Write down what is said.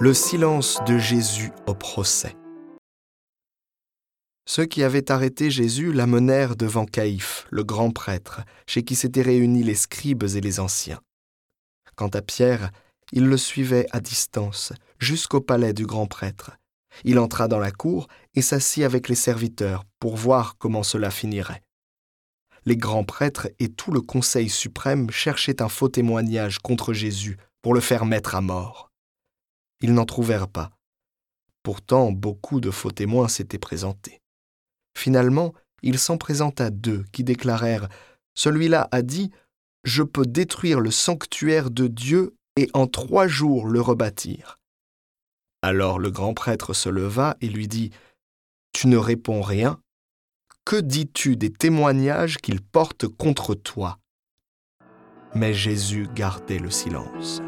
Le silence de Jésus au procès. Ceux qui avaient arrêté Jésus l'amenèrent devant Caïphe, le grand prêtre, chez qui s'étaient réunis les scribes et les anciens. Quant à Pierre, il le suivait à distance, jusqu'au palais du grand prêtre. Il entra dans la cour et s'assit avec les serviteurs pour voir comment cela finirait. Les grands prêtres et tout le Conseil suprême cherchaient un faux témoignage contre Jésus pour le faire mettre à mort. Ils n'en trouvèrent pas. Pourtant, beaucoup de faux témoins s'étaient présentés. Finalement, il s'en présenta deux qui déclarèrent Celui-là a dit Je peux détruire le sanctuaire de Dieu et en trois jours le rebâtir. Alors le grand prêtre se leva et lui dit Tu ne réponds rien Que dis-tu des témoignages qu'il porte contre toi Mais Jésus gardait le silence.